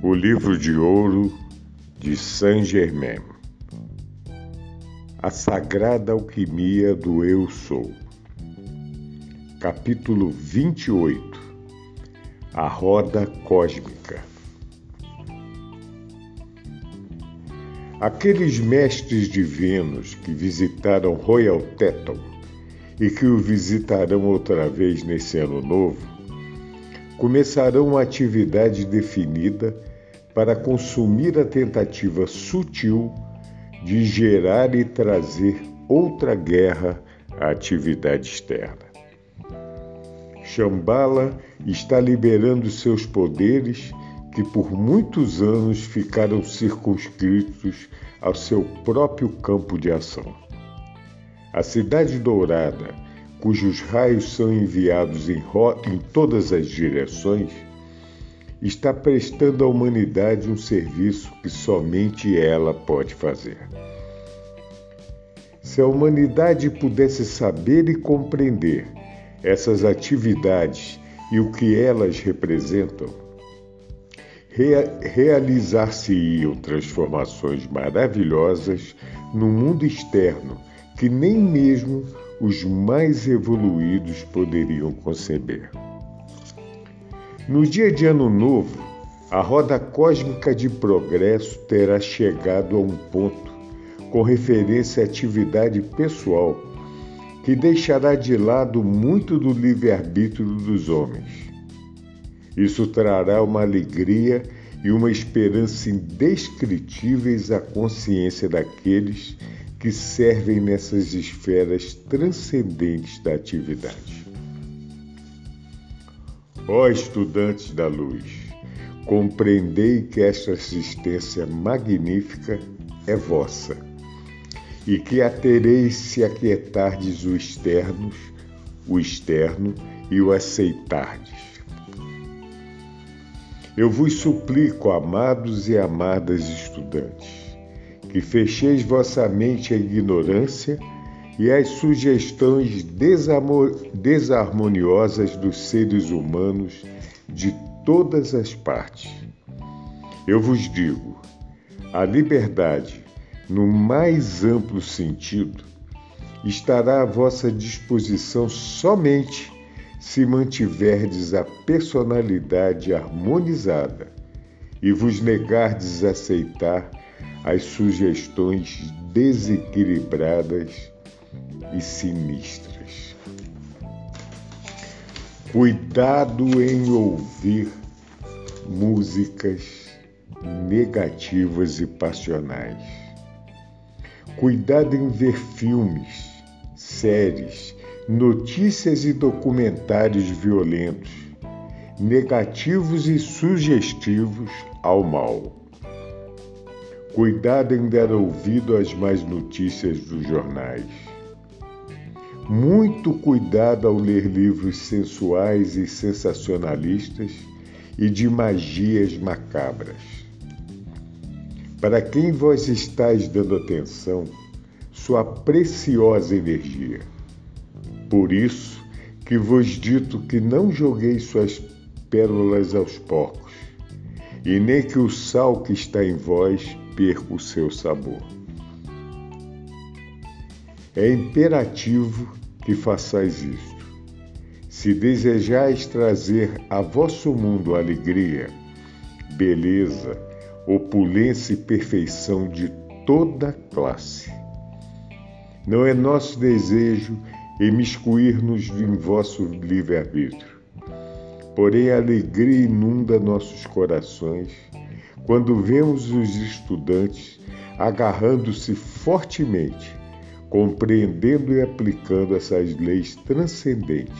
O livro de ouro de Saint-Germain. A sagrada alquimia do Eu Sou. Capítulo 28. A roda cósmica. Aqueles mestres divinos que visitaram Royal Teton e que o visitarão outra vez nesse ano novo, começarão uma atividade definida para consumir a tentativa sutil de gerar e trazer outra guerra à atividade externa. Shambhala está liberando seus poderes que por muitos anos ficaram circunscritos ao seu próprio campo de ação. A Cidade Dourada, cujos raios são enviados em, em todas as direções, está prestando à humanidade um serviço que somente ela pode fazer. Se a humanidade pudesse saber e compreender essas atividades e o que elas representam, rea realizar-se-iam transformações maravilhosas no mundo externo que nem mesmo os mais evoluídos poderiam conceber. No dia de Ano Novo, a roda cósmica de progresso terá chegado a um ponto com referência à atividade pessoal que deixará de lado muito do livre-arbítrio dos homens. Isso trará uma alegria e uma esperança indescritíveis à consciência daqueles que servem nessas esferas transcendentes da atividade. Ó estudantes da luz, compreendei que esta assistência magnífica é vossa e que a tereis se aquietardes o externos, o externo e o aceitardes. Eu vos suplico, amados e amadas estudantes, que fecheis vossa mente à ignorância e às sugestões desarmoniosas dos seres humanos de todas as partes. Eu vos digo, a liberdade, no mais amplo sentido, estará à vossa disposição somente se mantiverdes a personalidade harmonizada e vos negardes a aceitar as sugestões desequilibradas e sinistras. Cuidado em ouvir músicas negativas e passionais. Cuidado em ver filmes, séries, notícias e documentários violentos, negativos e sugestivos ao mal. Cuidado em dar ouvido às más notícias dos jornais muito cuidado ao ler livros sensuais e sensacionalistas e de magias macabras. Para quem vós estáis dando atenção, sua preciosa energia. Por isso que vos dito que não joguei suas pérolas aos porcos, e nem que o sal que está em vós perca o seu sabor. É imperativo que façais isto. Se desejais trazer a vosso mundo alegria, beleza, opulência e perfeição de toda classe. Não é nosso desejo emiscuir-nos em vosso livre-arbítrio. Porém, a alegria inunda nossos corações quando vemos os estudantes agarrando-se fortemente compreendendo e aplicando essas leis transcendentes,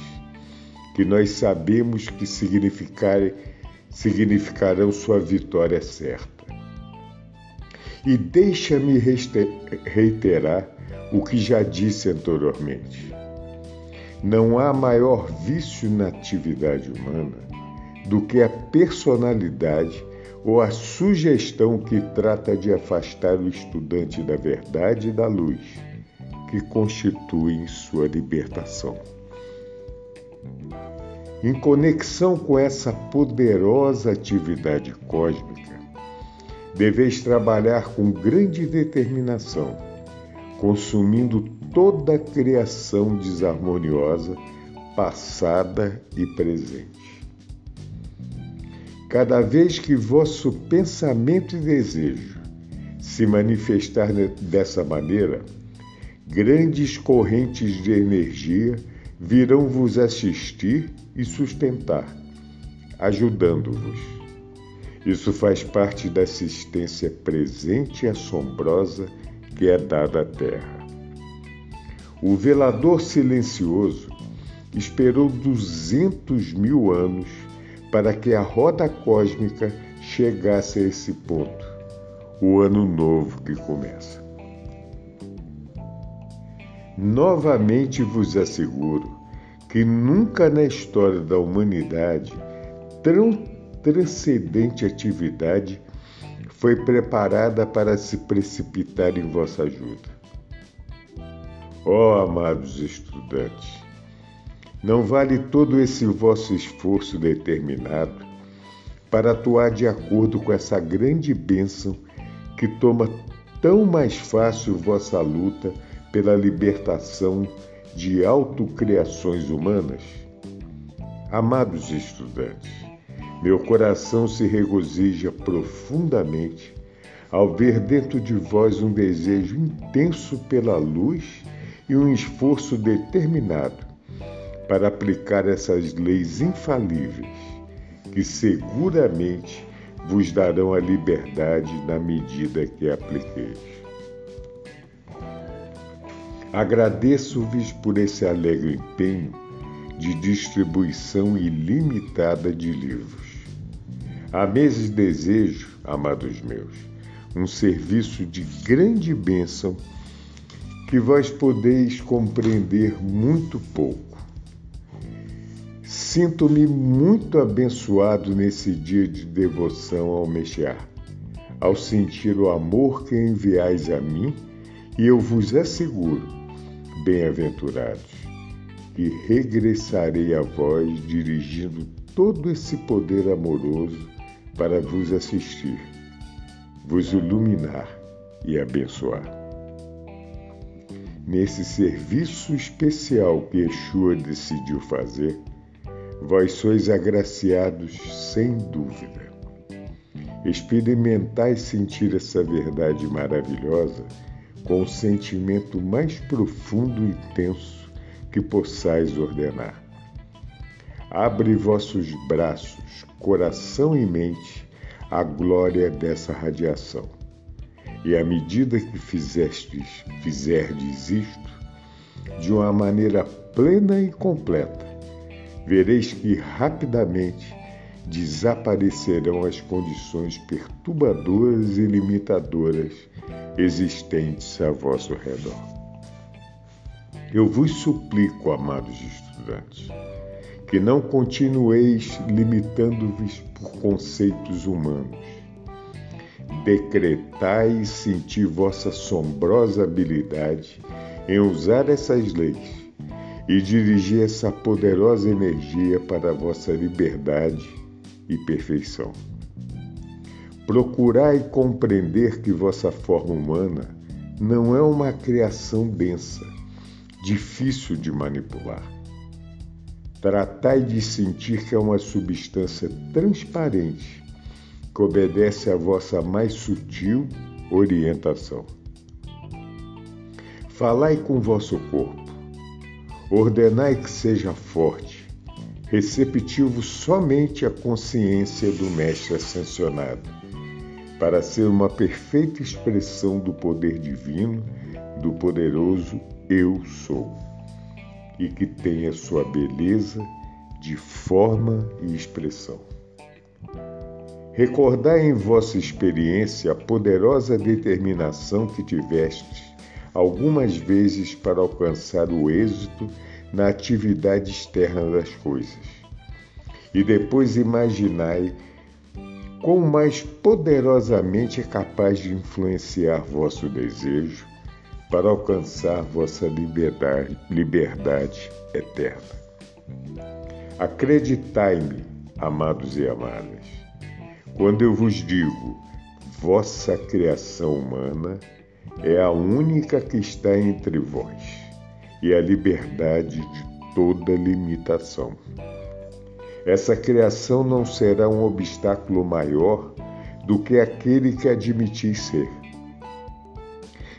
que nós sabemos que significarão sua vitória certa. E deixa-me reiterar o que já disse anteriormente. Não há maior vício na atividade humana do que a personalidade ou a sugestão que trata de afastar o estudante da verdade e da luz, que constituem sua libertação. Em conexão com essa poderosa atividade cósmica, deveis trabalhar com grande determinação, consumindo toda a criação desarmoniosa, passada e presente. Cada vez que vosso pensamento e desejo se manifestar dessa maneira, grandes correntes de energia virão vos assistir e sustentar, ajudando-vos. Isso faz parte da assistência presente e assombrosa que é dada à Terra. O velador silencioso esperou duzentos mil anos para que a roda cósmica chegasse a esse ponto, o ano novo que começa. Novamente vos asseguro que nunca na história da humanidade tão transcendente atividade foi preparada para se precipitar em vossa ajuda. Ó oh, amados estudantes, não vale todo esse vosso esforço determinado para atuar de acordo com essa grande bênção que toma tão mais fácil vossa luta pela libertação de autocriações humanas? Amados estudantes, meu coração se regozija profundamente ao ver dentro de vós um desejo intenso pela luz e um esforço determinado para aplicar essas leis infalíveis que seguramente vos darão a liberdade na medida que apliqueis. Agradeço-vos por esse alegre empenho de distribuição ilimitada de livros. Há meses desejo, amados meus, um serviço de grande bênção que vós podeis compreender muito pouco. Sinto-me muito abençoado nesse dia de devoção ao Mexer, ao sentir o amor que enviais a mim, e eu vos asseguro Bem-aventurados, que regressarei a vós dirigindo todo esse poder amoroso para vos assistir, vos iluminar e abençoar. Nesse serviço especial que Yeshua decidiu fazer, vós sois agraciados sem dúvida. Experimentai sentir essa verdade maravilhosa com o sentimento mais profundo e intenso que possais ordenar. Abre vossos braços, coração e mente à glória dessa radiação. E à medida que fizestes, fizerdes isto, de uma maneira plena e completa, vereis que rapidamente desaparecerão as condições perturbadoras e limitadoras existentes a vosso redor. Eu vos suplico, amados estudantes, que não continueis limitando-vos por conceitos humanos. Decretai e senti vossa assombrosa habilidade em usar essas leis e dirigir essa poderosa energia para a vossa liberdade e perfeição. Procurai compreender que vossa forma humana não é uma criação densa, difícil de manipular. Tratai de sentir que é uma substância transparente que obedece à vossa mais sutil orientação. Falai com vosso corpo, ordenai que seja forte, receptivo somente à consciência do Mestre ascensionado para ser uma perfeita expressão do poder divino, do poderoso Eu Sou, e que tenha sua beleza de forma e expressão. Recordai em vossa experiência a poderosa determinação que tivestes algumas vezes para alcançar o êxito na atividade externa das coisas. E depois imaginai quão mais poderosamente é capaz de influenciar vosso desejo para alcançar vossa liberdade, liberdade eterna. Acreditai-me, amados e amadas, quando eu vos digo, vossa criação humana é a única que está entre vós e a liberdade de toda limitação. Essa criação não será um obstáculo maior do que aquele que admitis ser.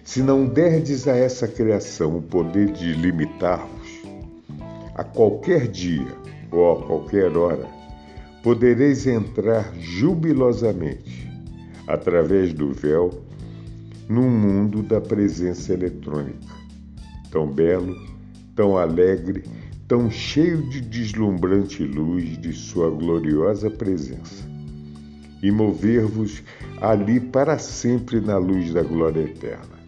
Se não derdes a essa criação o poder de limitar-vos, a qualquer dia ou a qualquer hora, podereis entrar jubilosamente, através do véu, num mundo da presença eletrônica, tão belo, tão alegre, tão cheio de deslumbrante luz de Sua gloriosa presença, e mover-vos ali para sempre na luz da glória eterna.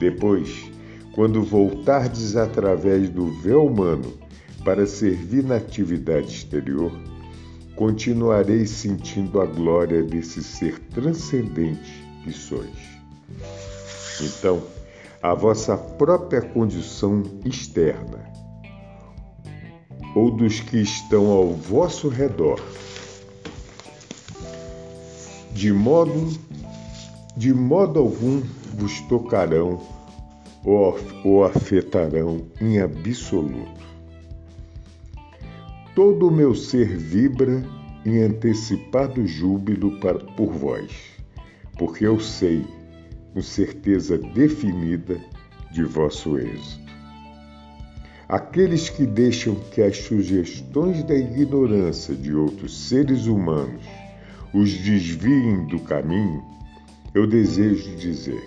Depois, quando voltardes através do véu humano para servir na atividade exterior, continuareis sentindo a glória desse ser transcendente que sois. Então, a vossa própria condição externa ou dos que estão ao vosso redor. De modo, de modo algum vos tocarão ou, afetarão em absoluto. Todo o meu ser vibra em antecipado júbilo para, por vós, porque eu sei, com certeza definida, de vosso êxito. Aqueles que deixam que as sugestões da ignorância de outros seres humanos os desviem do caminho, eu desejo dizer: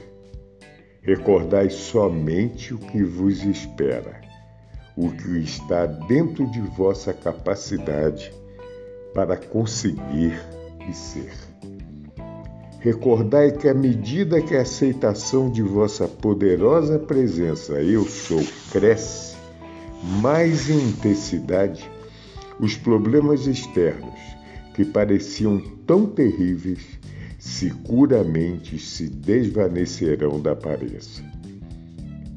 recordai somente o que vos espera, o que está dentro de vossa capacidade para conseguir e ser. Recordai que à medida que a aceitação de vossa poderosa presença eu sou cresce, mais intensidade, os problemas externos, que pareciam tão terríveis, seguramente se desvanecerão da aparência.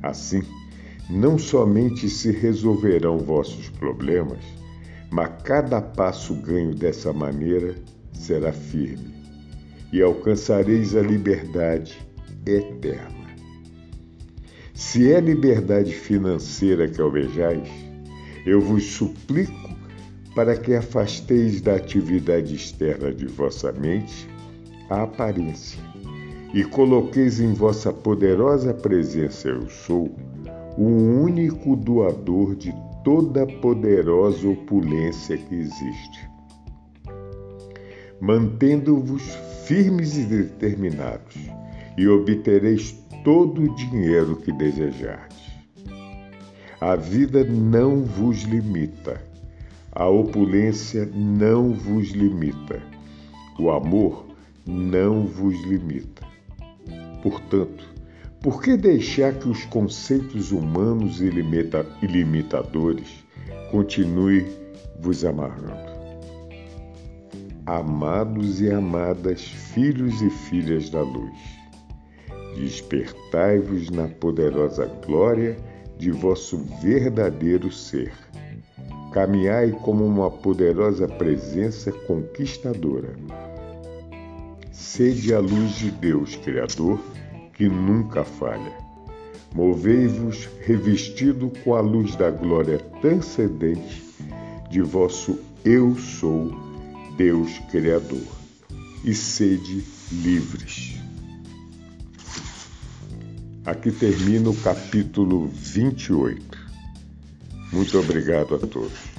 Assim, não somente se resolverão vossos problemas, mas cada passo ganho dessa maneira será firme e alcançareis a liberdade eterna. Se é liberdade financeira que almejais, eu vos suplico para que afasteis da atividade externa de vossa mente a aparência e coloqueis em vossa poderosa presença Eu Sou o único doador de toda poderosa opulência que existe, mantendo-vos firmes e determinados, e obtereis todo o dinheiro que desejardes. A vida não vos limita, a opulência não vos limita, o amor não vos limita. Portanto, por que deixar que os conceitos humanos e limitadores continuem vos amarrando? Amados e amadas, filhos e filhas da luz, Despertai-vos na poderosa glória de vosso verdadeiro ser. Caminhai como uma poderosa presença conquistadora. Sede a luz de Deus, Criador, que nunca falha. Movei-vos revestido com a luz da glória transcendente de vosso Eu sou, Deus Criador, e sede livres. Aqui termina o capítulo 28. Muito obrigado a todos.